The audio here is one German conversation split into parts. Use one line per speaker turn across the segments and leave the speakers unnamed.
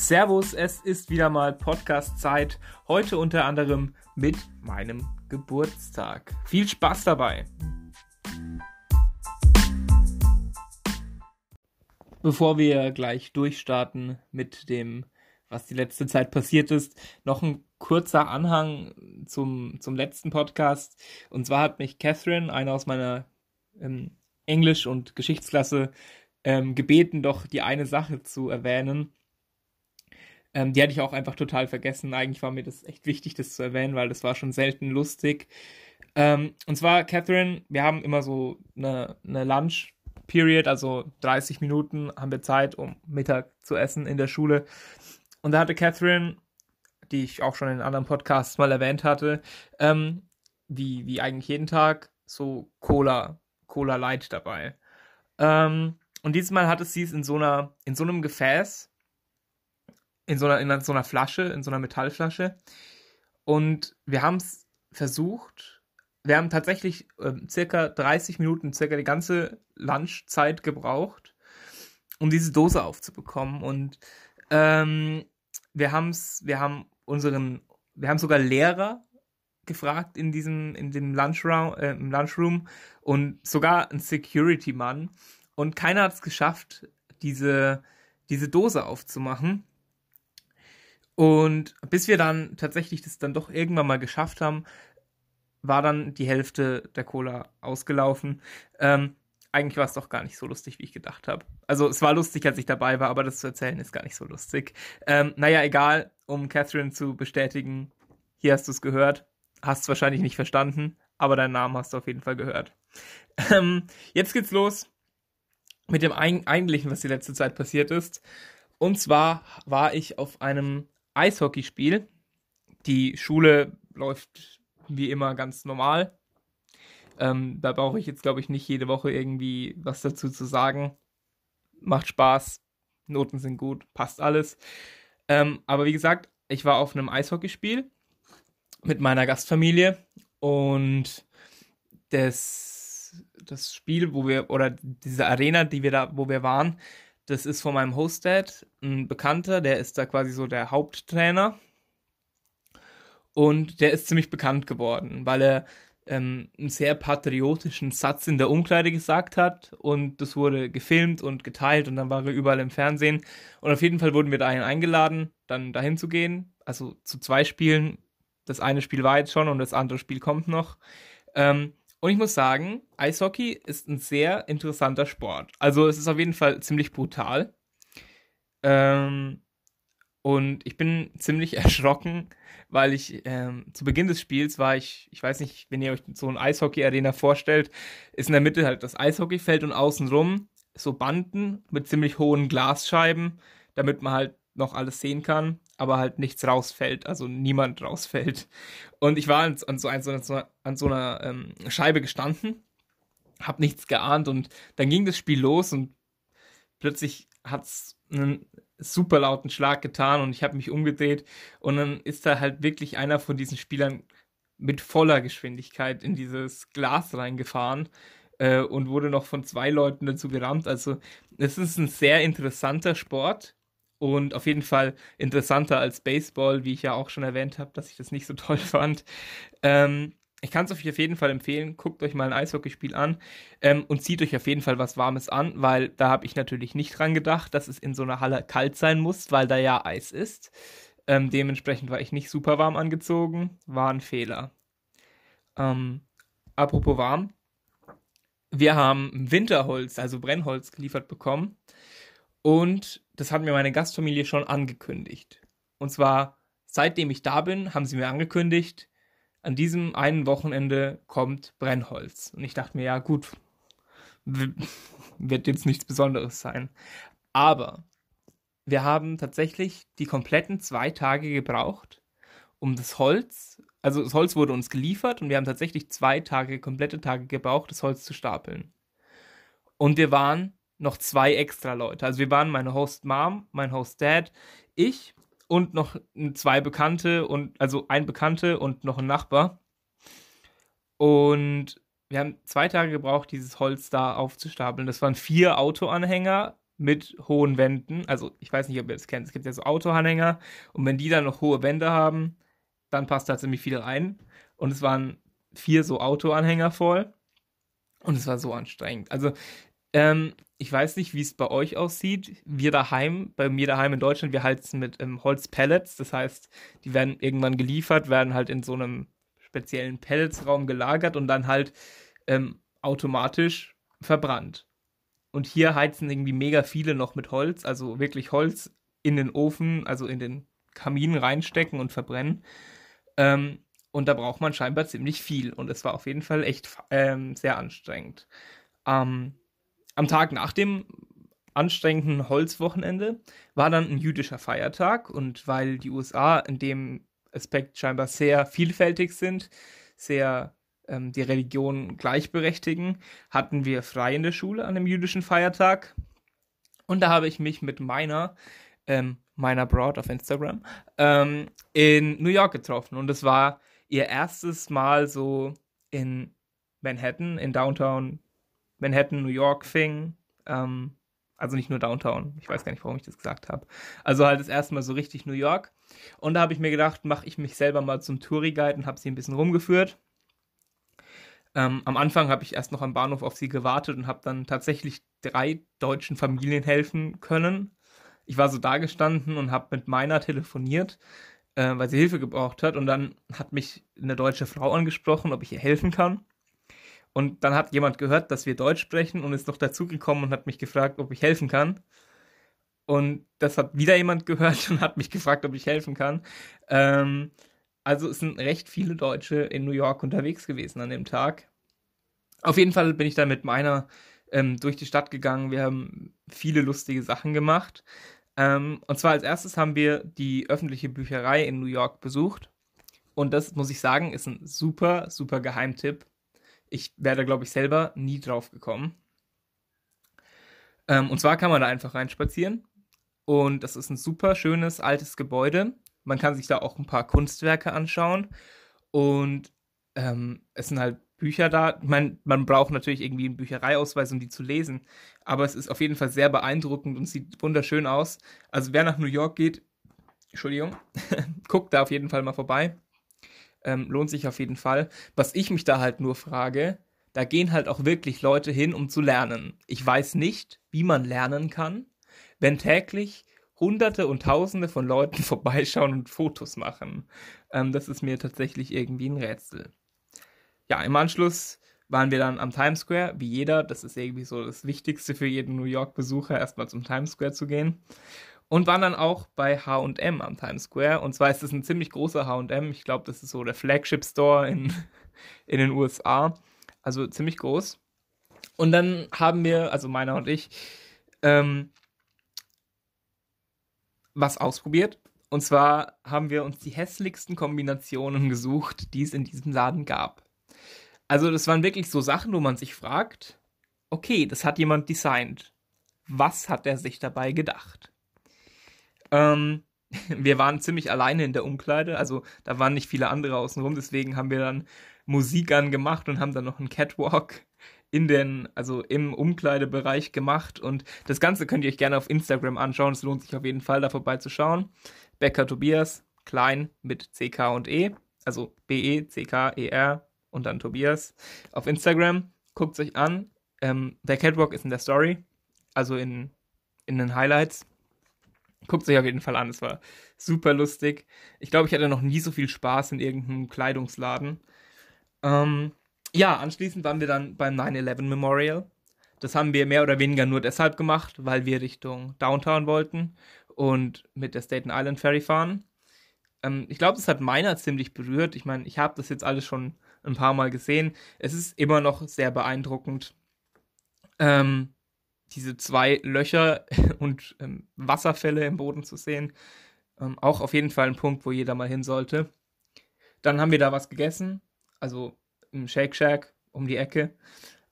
Servus, es ist wieder mal Podcast-Zeit. Heute unter anderem mit meinem Geburtstag. Viel Spaß dabei! Bevor wir gleich durchstarten mit dem, was die letzte Zeit passiert ist, noch ein kurzer Anhang zum, zum letzten Podcast. Und zwar hat mich Catherine, eine aus meiner ähm, Englisch- und Geschichtsklasse, ähm, gebeten, doch die eine Sache zu erwähnen. Ähm, die hatte ich auch einfach total vergessen. Eigentlich war mir das echt wichtig, das zu erwähnen, weil das war schon selten lustig. Ähm, und zwar, Catherine, wir haben immer so eine, eine Lunch Period, also 30 Minuten haben wir Zeit, um Mittag zu essen in der Schule. Und da hatte Catherine, die ich auch schon in anderen Podcasts mal erwähnt hatte, ähm, wie, wie eigentlich jeden Tag, so Cola, Cola Light dabei. Ähm, und Mal hatte sie es in so einer, in so einem Gefäß, in so einer, in so einer Flasche, in so einer Metallflasche. Und wir haben es versucht, wir haben tatsächlich äh, circa 30 Minuten, circa die ganze Lunchzeit gebraucht, um diese Dose aufzubekommen. Und ähm, wir haben's, wir haben unseren, wir haben sogar Lehrer gefragt in diesem, in dem Lunchroom, äh, im Lunchroom und sogar ein Security-Mann. Und keiner hat es geschafft, diese, diese Dose aufzumachen. Und bis wir dann tatsächlich das dann doch irgendwann mal geschafft haben, war dann die Hälfte der Cola ausgelaufen. Ähm, eigentlich war es doch gar nicht so lustig, wie ich gedacht habe. Also es war lustig, als ich dabei war, aber das zu erzählen ist gar nicht so lustig. Ähm, naja, egal, um Catherine zu bestätigen, hier hast du es gehört, hast es wahrscheinlich nicht verstanden, aber deinen Namen hast du auf jeden Fall gehört. Ähm, jetzt geht's los mit dem eigentlichen, was die letzte Zeit passiert ist. Und zwar war ich auf einem Eishockeyspiel. Die Schule läuft wie immer ganz normal. Ähm, da brauche ich jetzt, glaube ich, nicht jede Woche irgendwie was dazu zu sagen. Macht Spaß, Noten sind gut, passt alles. Ähm, aber wie gesagt, ich war auf einem Eishockeyspiel mit meiner Gastfamilie und das, das Spiel, wo wir, oder diese Arena, die wir da, wo wir waren, das ist von meinem Hostdad, ein Bekannter, der ist da quasi so der Haupttrainer und der ist ziemlich bekannt geworden, weil er ähm, einen sehr patriotischen Satz in der Umkleide gesagt hat. Und das wurde gefilmt und geteilt und dann war er überall im Fernsehen. Und auf jeden Fall wurden wir dahin eingeladen, dann dahin zu gehen. Also zu zwei Spielen. Das eine Spiel war jetzt schon und das andere Spiel kommt noch. Ähm, und ich muss sagen, Eishockey ist ein sehr interessanter Sport. Also es ist auf jeden Fall ziemlich brutal. Ähm, und ich bin ziemlich erschrocken, weil ich ähm, zu Beginn des Spiels war ich, ich weiß nicht, wenn ihr euch so ein Eishockey-Arena vorstellt, ist in der Mitte halt das Eishockeyfeld und außenrum so Banden mit ziemlich hohen Glasscheiben, damit man halt noch alles sehen kann, aber halt nichts rausfällt, also niemand rausfällt. Und ich war an, an so, an so einer, an so einer ähm, Scheibe gestanden, hab nichts geahnt und dann ging das Spiel los und plötzlich hat's einen super lauten Schlag getan und ich habe mich umgedreht und dann ist da halt wirklich einer von diesen Spielern mit voller Geschwindigkeit in dieses Glas reingefahren äh, und wurde noch von zwei Leuten dazu gerammt. Also es ist ein sehr interessanter Sport und auf jeden Fall interessanter als Baseball, wie ich ja auch schon erwähnt habe, dass ich das nicht so toll fand. Ähm, ich kann es euch auf jeden Fall empfehlen. Guckt euch mal ein Eishockeyspiel an ähm, und zieht euch auf jeden Fall was Warmes an, weil da habe ich natürlich nicht dran gedacht, dass es in so einer Halle kalt sein muss, weil da ja Eis ist. Ähm, dementsprechend war ich nicht super warm angezogen. War ein Fehler. Ähm, apropos warm. Wir haben Winterholz, also Brennholz geliefert bekommen. Und das hat mir meine Gastfamilie schon angekündigt. Und zwar, seitdem ich da bin, haben sie mir angekündigt, an diesem einen Wochenende kommt Brennholz. Und ich dachte mir, ja gut, wird jetzt nichts Besonderes sein. Aber wir haben tatsächlich die kompletten zwei Tage gebraucht, um das Holz, also das Holz wurde uns geliefert und wir haben tatsächlich zwei Tage, komplette Tage gebraucht, das Holz zu stapeln. Und wir waren noch zwei extra Leute. Also wir waren meine Host Mom, mein Host Dad, ich und noch zwei Bekannte und also ein Bekannte und noch ein Nachbar. Und wir haben zwei Tage gebraucht, dieses Holz da aufzustapeln. Das waren vier Autoanhänger mit hohen Wänden. Also ich weiß nicht, ob ihr das kennt. Es gibt ja so Autoanhänger und wenn die dann noch hohe Wände haben, dann passt da ziemlich viel rein. Und es waren vier so Autoanhänger voll und es war so anstrengend. Also ähm, ich weiß nicht, wie es bei euch aussieht. Wir daheim, bei mir daheim in Deutschland, wir heizen mit ähm, Holzpellets. Das heißt, die werden irgendwann geliefert, werden halt in so einem speziellen Pelletsraum gelagert und dann halt ähm, automatisch verbrannt. Und hier heizen irgendwie mega viele noch mit Holz, also wirklich Holz in den Ofen, also in den Kamin reinstecken und verbrennen. Ähm, und da braucht man scheinbar ziemlich viel. Und es war auf jeden Fall echt ähm, sehr anstrengend. Ähm, am Tag nach dem anstrengenden Holzwochenende war dann ein jüdischer Feiertag. Und weil die USA in dem Aspekt scheinbar sehr vielfältig sind, sehr ähm, die Religion gleichberechtigen, hatten wir frei in der Schule an dem jüdischen Feiertag. Und da habe ich mich mit meiner, ähm, meiner Broad auf Instagram, ähm, in New York getroffen. Und es war ihr erstes Mal so in Manhattan, in Downtown Manhattan, New York fing. Ähm, also nicht nur Downtown. Ich weiß gar nicht, warum ich das gesagt habe. Also halt das erste Mal so richtig New York. Und da habe ich mir gedacht, mache ich mich selber mal zum Touri-Guide und habe sie ein bisschen rumgeführt. Ähm, am Anfang habe ich erst noch am Bahnhof auf sie gewartet und habe dann tatsächlich drei deutschen Familien helfen können. Ich war so da gestanden und habe mit meiner telefoniert, äh, weil sie Hilfe gebraucht hat. Und dann hat mich eine deutsche Frau angesprochen, ob ich ihr helfen kann. Und dann hat jemand gehört, dass wir Deutsch sprechen und ist noch dazugekommen und hat mich gefragt, ob ich helfen kann. Und das hat wieder jemand gehört und hat mich gefragt, ob ich helfen kann. Ähm, also es sind recht viele Deutsche in New York unterwegs gewesen an dem Tag. Auf jeden Fall bin ich dann mit meiner ähm, durch die Stadt gegangen. Wir haben viele lustige Sachen gemacht. Ähm, und zwar als erstes haben wir die öffentliche Bücherei in New York besucht. Und das, muss ich sagen, ist ein super, super Geheimtipp. Ich wäre da, glaube ich, selber nie drauf gekommen. Ähm, und zwar kann man da einfach reinspazieren. Und das ist ein super schönes altes Gebäude man kann sich da auch ein paar Kunstwerke anschauen. Und ähm, es sind halt Bücher da. Ich meine, man braucht natürlich irgendwie einen Büchereiausweis, um die zu lesen. Aber es ist auf jeden Fall sehr beeindruckend und sieht wunderschön aus. Also wer nach New York geht, Entschuldigung, guckt da auf jeden Fall mal vorbei. Ähm, lohnt sich auf jeden Fall. Was ich mich da halt nur frage, da gehen halt auch wirklich Leute hin, um zu lernen. Ich weiß nicht, wie man lernen kann, wenn täglich Hunderte und Tausende von Leuten vorbeischauen und Fotos machen. Ähm, das ist mir tatsächlich irgendwie ein Rätsel. Ja, im Anschluss waren wir dann am Times Square, wie jeder. Das ist irgendwie so das Wichtigste für jeden New York-Besucher, erstmal zum Times Square zu gehen. Und waren dann auch bei HM am Times Square. Und zwar ist es ein ziemlich großer HM. Ich glaube, das ist so der Flagship Store in, in den USA. Also ziemlich groß. Und dann haben wir, also meiner und ich, ähm, was ausprobiert. Und zwar haben wir uns die hässlichsten Kombinationen gesucht, die es in diesem Laden gab. Also das waren wirklich so Sachen, wo man sich fragt, okay, das hat jemand designt. Was hat er sich dabei gedacht? Ähm, wir waren ziemlich alleine in der Umkleide, also da waren nicht viele andere außenrum, deswegen haben wir dann Musik angemacht und haben dann noch einen Catwalk in den, also im Umkleidebereich gemacht. Und das Ganze könnt ihr euch gerne auf Instagram anschauen. Es lohnt sich auf jeden Fall, da vorbeizuschauen. Becker Tobias, klein mit CK und E, also B-E, C-K, E-R und dann Tobias auf Instagram. Guckt es euch an. Ähm, der Catwalk ist in der Story, also in, in den Highlights. Guckt es euch auf jeden Fall an. Es war super lustig. Ich glaube, ich hatte noch nie so viel Spaß in irgendeinem Kleidungsladen. Ähm, ja, anschließend waren wir dann beim 9-11 Memorial. Das haben wir mehr oder weniger nur deshalb gemacht, weil wir Richtung Downtown wollten und mit der Staten Island Ferry fahren. Ähm, ich glaube, das hat meiner ziemlich berührt. Ich meine, ich habe das jetzt alles schon ein paar Mal gesehen. Es ist immer noch sehr beeindruckend, ähm, diese zwei Löcher und ähm, Wasserfälle im Boden zu sehen. Ähm, auch auf jeden Fall ein Punkt, wo jeder mal hin sollte. Dann haben wir da was gegessen. Also im Shake Shack um die Ecke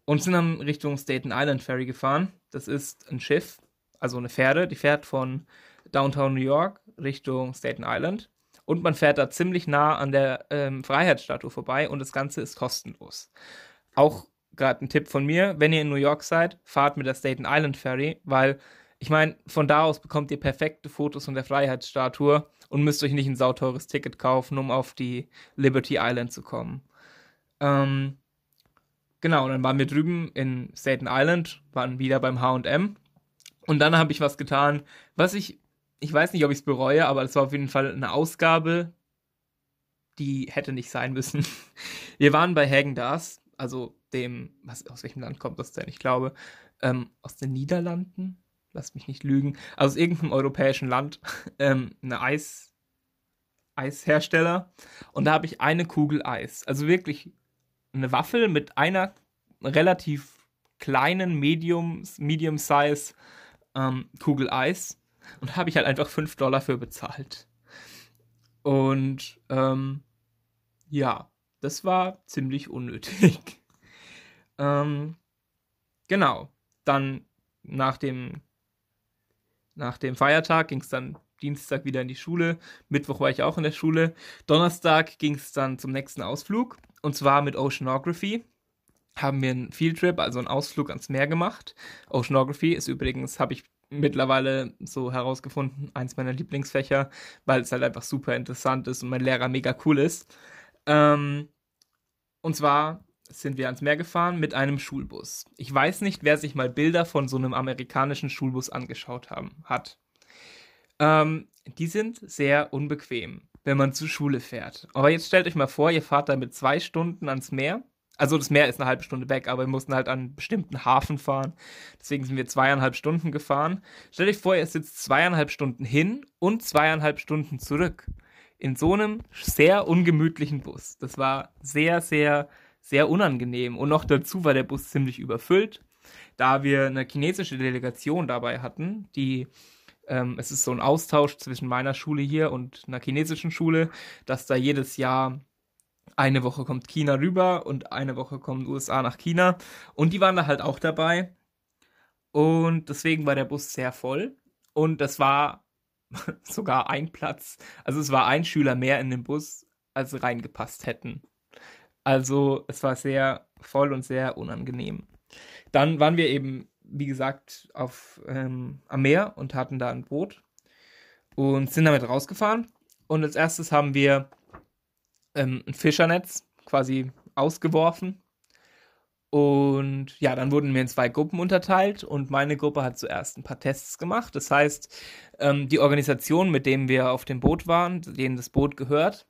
und sind dann Richtung Staten Island Ferry gefahren. Das ist ein Schiff, also eine Fähre, die fährt von Downtown New York Richtung Staten Island. Und man fährt da ziemlich nah an der ähm, Freiheitsstatue vorbei und das Ganze ist kostenlos. Auch gerade ein Tipp von mir, wenn ihr in New York seid, fahrt mit der Staten Island Ferry, weil Ich meine, von da aus bekommt ihr perfekte Fotos von der Freiheitsstatue und müsst euch nicht ein sauteures Ticket kaufen, um auf die Liberty Island zu kommen. Ähm, genau, dann waren wir drüben in Staten Island, waren wieder beim HM. Und dann habe ich was getan, was ich, ich weiß nicht, ob ich es bereue, aber es war auf jeden Fall eine Ausgabe, die hätte nicht sein müssen. Wir waren bei Hagen Dazs, also dem, was, aus welchem Land kommt das denn? Ich glaube, ähm, aus den Niederlanden, lass mich nicht lügen, aus irgendeinem europäischen Land, ähm, eine Eis, Eishersteller. Und da habe ich eine Kugel Eis. Also wirklich eine Waffel mit einer relativ kleinen Medium, Medium Size ähm, Kugel Eis. Und habe ich halt einfach 5 Dollar für bezahlt. Und ähm, ja, das war ziemlich unnötig. ähm, genau. Dann nach dem, nach dem Feiertag ging es dann Dienstag wieder in die Schule. Mittwoch war ich auch in der Schule. Donnerstag ging es dann zum nächsten Ausflug. Und zwar mit Oceanography. Haben wir einen Fieldtrip, also einen Ausflug ans Meer gemacht. Oceanography ist übrigens, habe ich mittlerweile so herausgefunden, eins meiner Lieblingsfächer, weil es halt einfach super interessant ist und mein Lehrer mega cool ist. Ähm, und zwar sind wir ans Meer gefahren mit einem Schulbus. Ich weiß nicht, wer sich mal Bilder von so einem amerikanischen Schulbus angeschaut haben, hat. Ähm, die sind sehr unbequem, wenn man zur Schule fährt. Aber jetzt stellt euch mal vor, ihr fahrt damit zwei Stunden ans Meer. Also das Meer ist eine halbe Stunde weg, aber wir mussten halt an einen bestimmten Hafen fahren. Deswegen sind wir zweieinhalb Stunden gefahren. Stellt euch vor, ihr sitzt zweieinhalb Stunden hin und zweieinhalb Stunden zurück. In so einem sehr ungemütlichen Bus. Das war sehr, sehr, sehr unangenehm. Und noch dazu war der Bus ziemlich überfüllt, da wir eine chinesische Delegation dabei hatten, die ähm, es ist so ein Austausch zwischen meiner Schule hier und einer chinesischen Schule, dass da jedes Jahr eine Woche kommt China rüber und eine Woche kommen USA nach China. Und die waren da halt auch dabei. Und deswegen war der Bus sehr voll. Und das war sogar ein Platz. Also es war ein Schüler mehr in dem Bus, als reingepasst hätten. Also es war sehr voll und sehr unangenehm. Dann waren wir eben wie gesagt, auf, ähm, am Meer und hatten da ein Boot und sind damit rausgefahren. Und als erstes haben wir ähm, ein Fischernetz quasi ausgeworfen. Und ja, dann wurden wir in zwei Gruppen unterteilt und meine Gruppe hat zuerst ein paar Tests gemacht. Das heißt, ähm, die Organisation, mit dem wir auf dem Boot waren, denen das Boot gehört,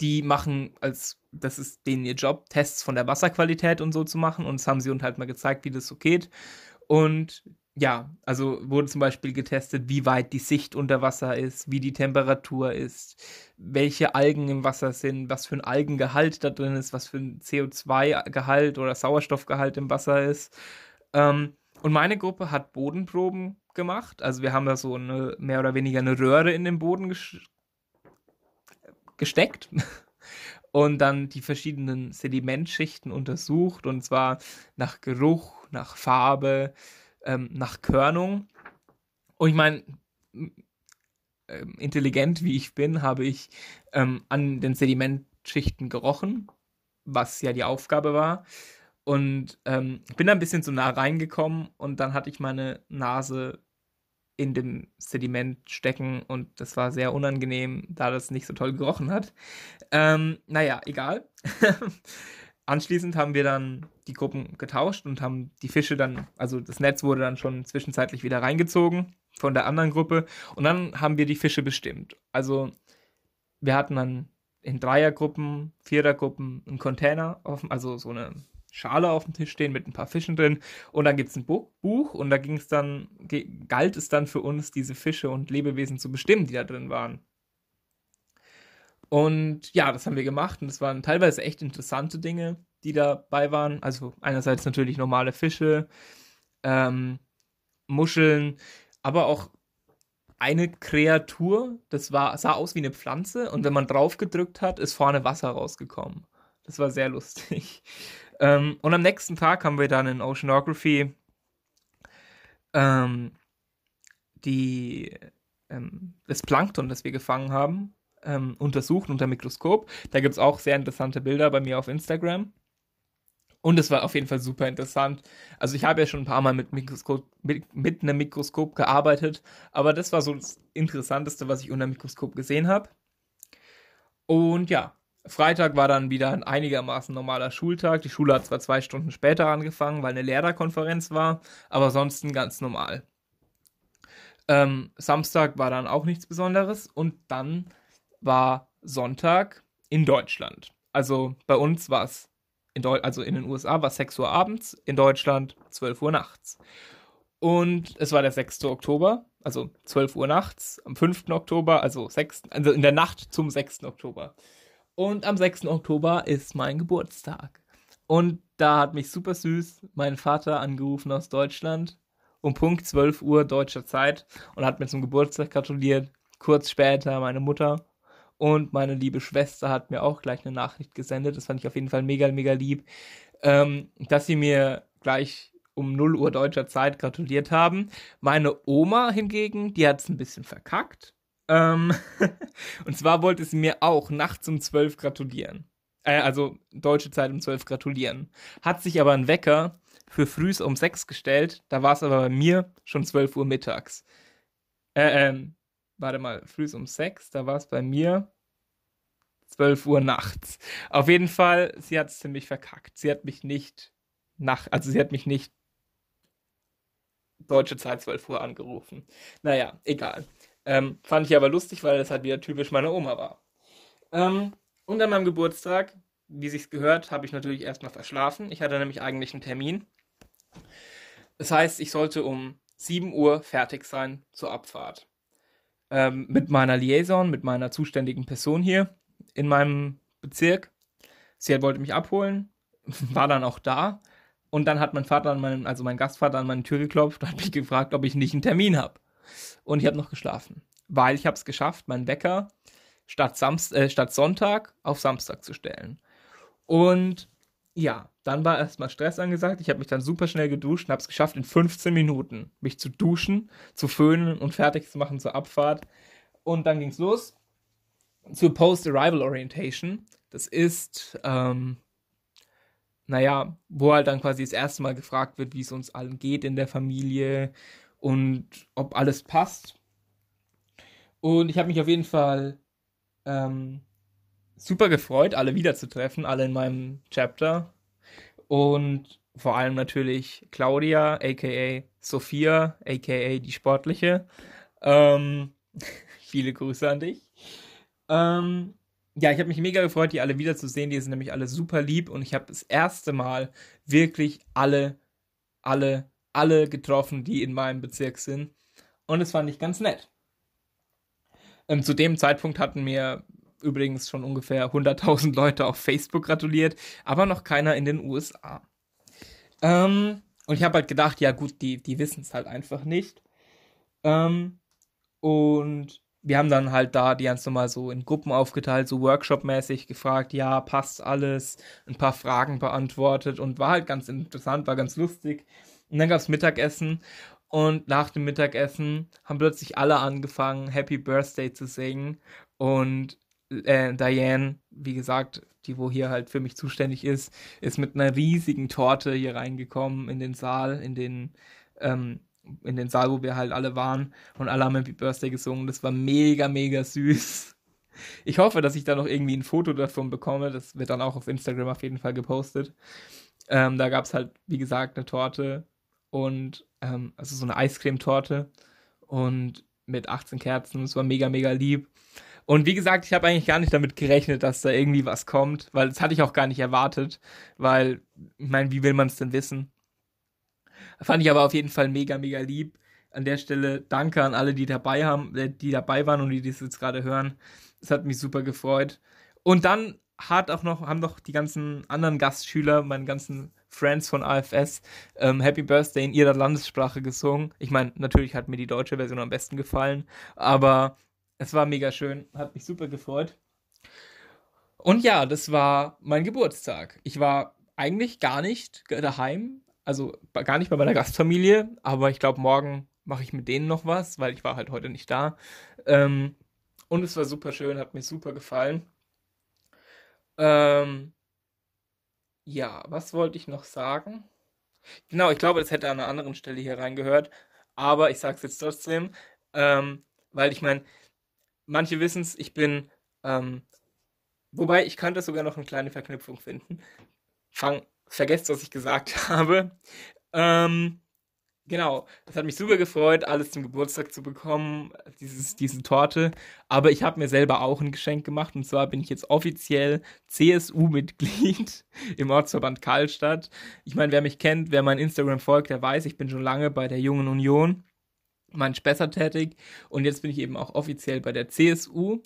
die machen als, das ist denen ihr Job, Tests von der Wasserqualität und so zu machen. Und das haben sie uns halt mal gezeigt, wie das so geht. Und ja, also wurde zum Beispiel getestet, wie weit die Sicht unter Wasser ist, wie die Temperatur ist, welche Algen im Wasser sind, was für ein Algengehalt da drin ist, was für ein CO2-Gehalt oder Sauerstoffgehalt im Wasser ist. Ähm, und meine Gruppe hat Bodenproben gemacht. Also wir haben da so eine mehr oder weniger eine Röhre in den Boden gesteckt und dann die verschiedenen Sedimentschichten untersucht und zwar nach Geruch, nach Farbe, ähm, nach Körnung. Und ich meine, äh, intelligent wie ich bin, habe ich ähm, an den Sedimentschichten gerochen, was ja die Aufgabe war. Und ähm, bin da ein bisschen zu nah reingekommen und dann hatte ich meine Nase in dem Sediment stecken und das war sehr unangenehm, da das nicht so toll gerochen hat. Ähm, naja, egal. Anschließend haben wir dann die Gruppen getauscht und haben die Fische dann, also das Netz wurde dann schon zwischenzeitlich wieder reingezogen von der anderen Gruppe und dann haben wir die Fische bestimmt. Also wir hatten dann in Dreiergruppen, Vierergruppen einen Container, offen, also so eine Schale auf dem Tisch stehen mit ein paar Fischen drin. Und dann gibt es ein Buch und da ging es dann, galt es dann für uns, diese Fische und Lebewesen zu bestimmen, die da drin waren. Und ja, das haben wir gemacht und es waren teilweise echt interessante Dinge, die dabei waren. Also einerseits natürlich normale Fische, ähm, Muscheln, aber auch eine Kreatur, das war, sah aus wie eine Pflanze und wenn man drauf gedrückt hat, ist vorne Wasser rausgekommen. Das war sehr lustig. Ähm, und am nächsten Tag haben wir dann in Oceanography ähm, die, ähm, das Plankton, das wir gefangen haben, ähm, untersucht unter Mikroskop. Da gibt es auch sehr interessante Bilder bei mir auf Instagram. Und es war auf jeden Fall super interessant. Also ich habe ja schon ein paar Mal mit, Mikroskop, mit, mit einem Mikroskop gearbeitet, aber das war so das Interessanteste, was ich unter Mikroskop gesehen habe. Und ja, Freitag war dann wieder ein einigermaßen normaler Schultag. Die Schule hat zwar zwei Stunden später angefangen, weil eine Lehrerkonferenz war, aber ansonsten ganz normal. Ähm, Samstag war dann auch nichts Besonderes und dann war Sonntag in Deutschland. Also bei uns war es also in den USA war es 6 Uhr abends, in Deutschland 12 Uhr nachts. Und es war der 6. Oktober, also 12 Uhr nachts, am 5. Oktober, also, 6, also in der Nacht zum 6. Oktober. Und am 6. Oktober ist mein Geburtstag. Und da hat mich super süß mein Vater angerufen aus Deutschland um Punkt 12 Uhr deutscher Zeit und hat mir zum Geburtstag gratuliert. Kurz später meine Mutter und meine liebe Schwester hat mir auch gleich eine Nachricht gesendet. Das fand ich auf jeden Fall mega, mega lieb. Ähm, dass sie mir gleich um 0 Uhr deutscher Zeit gratuliert haben. Meine Oma hingegen, die hat es ein bisschen verkackt. Ähm und zwar wollte sie mir auch nachts um 12 gratulieren. Äh, also deutsche Zeit um 12 gratulieren. Hat sich aber ein Wecker für frühs um 6 gestellt. Da war es aber bei mir schon 12 Uhr mittags. Äh, ähm, warte mal, früh um sechs, da war es bei mir 12 Uhr nachts. Auf jeden Fall, sie hat es ziemlich verkackt. Sie hat mich nicht nach, also sie hat mich nicht deutsche Zeit 12 Uhr angerufen. Naja, egal. Ähm, fand ich aber lustig, weil das halt wieder typisch meine Oma war. Ähm, und an meinem Geburtstag, wie sich's gehört, habe ich natürlich erstmal verschlafen. Ich hatte nämlich eigentlich einen Termin. Das heißt, ich sollte um 7 Uhr fertig sein zur Abfahrt ähm, mit meiner Liaison, mit meiner zuständigen Person hier in meinem Bezirk. Sie wollte mich abholen, war dann auch da. Und dann hat mein Vater an meinen, also mein Gastvater an meine Tür geklopft und hat mich gefragt, ob ich nicht einen Termin habe. Und ich habe noch geschlafen. Weil ich habe es geschafft, meinen Wecker statt, Samst äh, statt Sonntag auf Samstag zu stellen. Und ja, dann war erstmal Stress angesagt. Ich habe mich dann super schnell geduscht und habe es geschafft, in 15 Minuten mich zu duschen, zu föhnen und fertig zu machen zur Abfahrt. Und dann ging es los zur Post-Arrival Orientation. Das ist, ähm, naja, wo halt dann quasi das erste Mal gefragt wird, wie es uns allen geht in der Familie und ob alles passt. Und ich habe mich auf jeden Fall ähm, super gefreut, alle wiederzutreffen, alle in meinem Chapter. Und vor allem natürlich Claudia, aka Sophia, aka die Sportliche. Ähm, viele Grüße an dich. Ähm, ja, ich habe mich mega gefreut, die alle wiederzusehen. Die sind nämlich alle super lieb und ich habe das erste Mal wirklich alle, alle, alle getroffen, die in meinem Bezirk sind. Und das fand ich ganz nett. Ähm, zu dem Zeitpunkt hatten mir übrigens schon ungefähr 100.000 Leute auf Facebook gratuliert, aber noch keiner in den USA. Ähm, und ich habe halt gedacht, ja gut, die, die wissen es halt einfach nicht. Ähm, und wir haben dann halt da die ganz normal so in Gruppen aufgeteilt, so Workshop-mäßig gefragt, ja, passt alles, ein paar Fragen beantwortet und war halt ganz interessant, war ganz lustig. Und dann gab es Mittagessen und nach dem Mittagessen haben plötzlich alle angefangen, Happy Birthday zu singen. Und äh, Diane, wie gesagt, die wo hier halt für mich zuständig ist, ist mit einer riesigen Torte hier reingekommen in den Saal, in den ähm, in den Saal, wo wir halt alle waren und alle haben Happy Birthday gesungen. Das war mega, mega süß. Ich hoffe, dass ich da noch irgendwie ein Foto davon bekomme. Das wird dann auch auf Instagram auf jeden Fall gepostet. Ähm, da gab es halt, wie gesagt, eine Torte und ähm, also so eine Eiscremetorte und mit 18 Kerzen. Das war mega, mega lieb. Und wie gesagt, ich habe eigentlich gar nicht damit gerechnet, dass da irgendwie was kommt, weil das hatte ich auch gar nicht erwartet, weil, ich meine, wie will man es denn wissen? Fand ich aber auf jeden Fall mega, mega lieb. An der Stelle danke an alle, die dabei haben, äh, die dabei waren und die das jetzt gerade hören. Es hat mich super gefreut. Und dann hat auch noch, haben noch die ganzen anderen Gastschüler, meine ganzen Friends von AFS, ähm, Happy Birthday in ihrer Landessprache gesungen. Ich meine, natürlich hat mir die deutsche Version am besten gefallen, aber es war mega schön, hat mich super gefreut. Und ja, das war mein Geburtstag. Ich war eigentlich gar nicht daheim, also gar nicht bei meiner Gastfamilie, aber ich glaube, morgen mache ich mit denen noch was, weil ich war halt heute nicht da. Ähm, und es war super schön, hat mir super gefallen. Ähm, ja, was wollte ich noch sagen? Genau, ich glaube, das hätte an einer anderen Stelle hier reingehört, aber ich sage es jetzt trotzdem, ähm, weil ich meine, manche wissen es, ich bin, ähm, wobei ich könnte sogar noch eine kleine Verknüpfung finden. Fang, vergesst, was ich gesagt habe. Ähm, Genau, das hat mich super gefreut, alles zum Geburtstag zu bekommen, dieses, diese Torte. Aber ich habe mir selber auch ein Geschenk gemacht und zwar bin ich jetzt offiziell CSU-Mitglied im Ortsverband Karlstadt. Ich meine, wer mich kennt, wer mein Instagram folgt, der weiß, ich bin schon lange bei der Jungen Union, mein Spesser tätig und jetzt bin ich eben auch offiziell bei der CSU.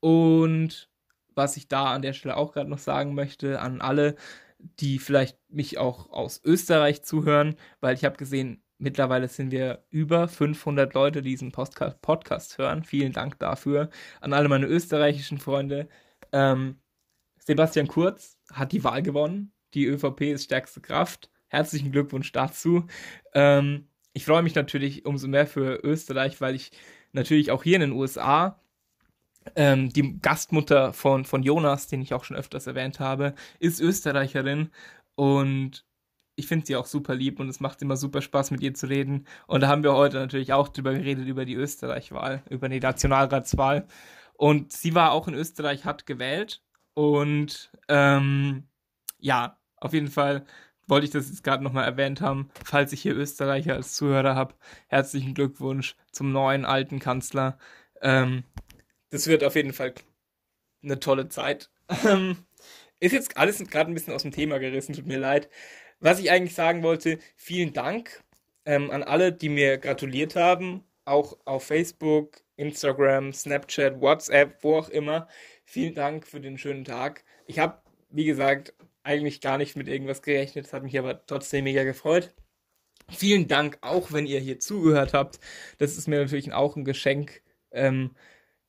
Und was ich da an der Stelle auch gerade noch sagen möchte an alle, die vielleicht mich auch aus Österreich zuhören, weil ich habe gesehen, mittlerweile sind wir über 500 Leute, die diesen Podcast, Podcast hören. Vielen Dank dafür an alle meine österreichischen Freunde. Ähm, Sebastian Kurz hat die Wahl gewonnen. Die ÖVP ist stärkste Kraft. Herzlichen Glückwunsch dazu. Ähm, ich freue mich natürlich umso mehr für Österreich, weil ich natürlich auch hier in den USA ähm, die Gastmutter von, von Jonas, den ich auch schon öfters erwähnt habe, ist Österreicherin und ich finde sie auch super lieb und es macht immer super Spaß, mit ihr zu reden. Und da haben wir heute natürlich auch drüber geredet, über die Österreich-Wahl, über die Nationalratswahl. Und sie war auch in Österreich, hat gewählt. Und ähm, ja, auf jeden Fall wollte ich das jetzt gerade nochmal erwähnt haben. Falls ich hier Österreicher als Zuhörer habe, herzlichen Glückwunsch zum neuen alten Kanzler. Ähm, das wird auf jeden Fall eine tolle Zeit. Ähm, ist jetzt alles gerade ein bisschen aus dem Thema gerissen, tut mir leid. Was ich eigentlich sagen wollte, vielen Dank ähm, an alle, die mir gratuliert haben, auch auf Facebook, Instagram, Snapchat, WhatsApp, wo auch immer. Vielen Dank für den schönen Tag. Ich habe, wie gesagt, eigentlich gar nicht mit irgendwas gerechnet, es hat mich aber trotzdem mega gefreut. Vielen Dank auch, wenn ihr hier zugehört habt. Das ist mir natürlich auch ein Geschenk. Ähm,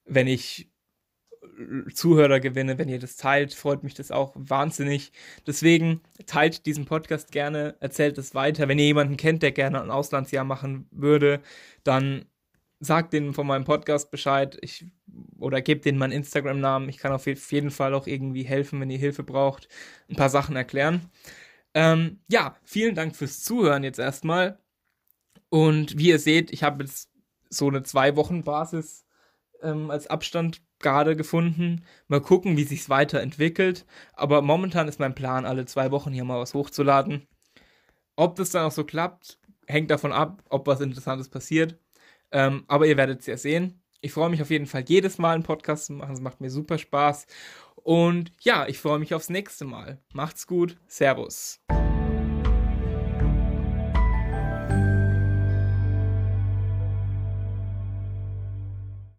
wenn ich Zuhörer gewinne, wenn ihr das teilt, freut mich das auch wahnsinnig. Deswegen teilt diesen Podcast gerne, erzählt es weiter. Wenn ihr jemanden kennt, der gerne ein Auslandsjahr machen würde, dann sagt denen von meinem Podcast Bescheid ich, oder gebt denen meinen Instagram-Namen. Ich kann auf jeden Fall auch irgendwie helfen, wenn ihr Hilfe braucht, ein paar Sachen erklären. Ähm, ja, vielen Dank fürs Zuhören jetzt erstmal. Und wie ihr seht, ich habe jetzt so eine zwei Wochen Basis ähm, als Abstand gerade gefunden. Mal gucken, wie sich's weiterentwickelt. Aber momentan ist mein Plan, alle zwei Wochen hier mal was hochzuladen. Ob das dann auch so klappt, hängt davon ab, ob was Interessantes passiert. Ähm, aber ihr werdet es ja sehen. Ich freue mich auf jeden Fall jedes Mal einen Podcast zu machen. Es macht mir super Spaß. Und ja, ich freue mich aufs nächste Mal. Macht's gut. Servus.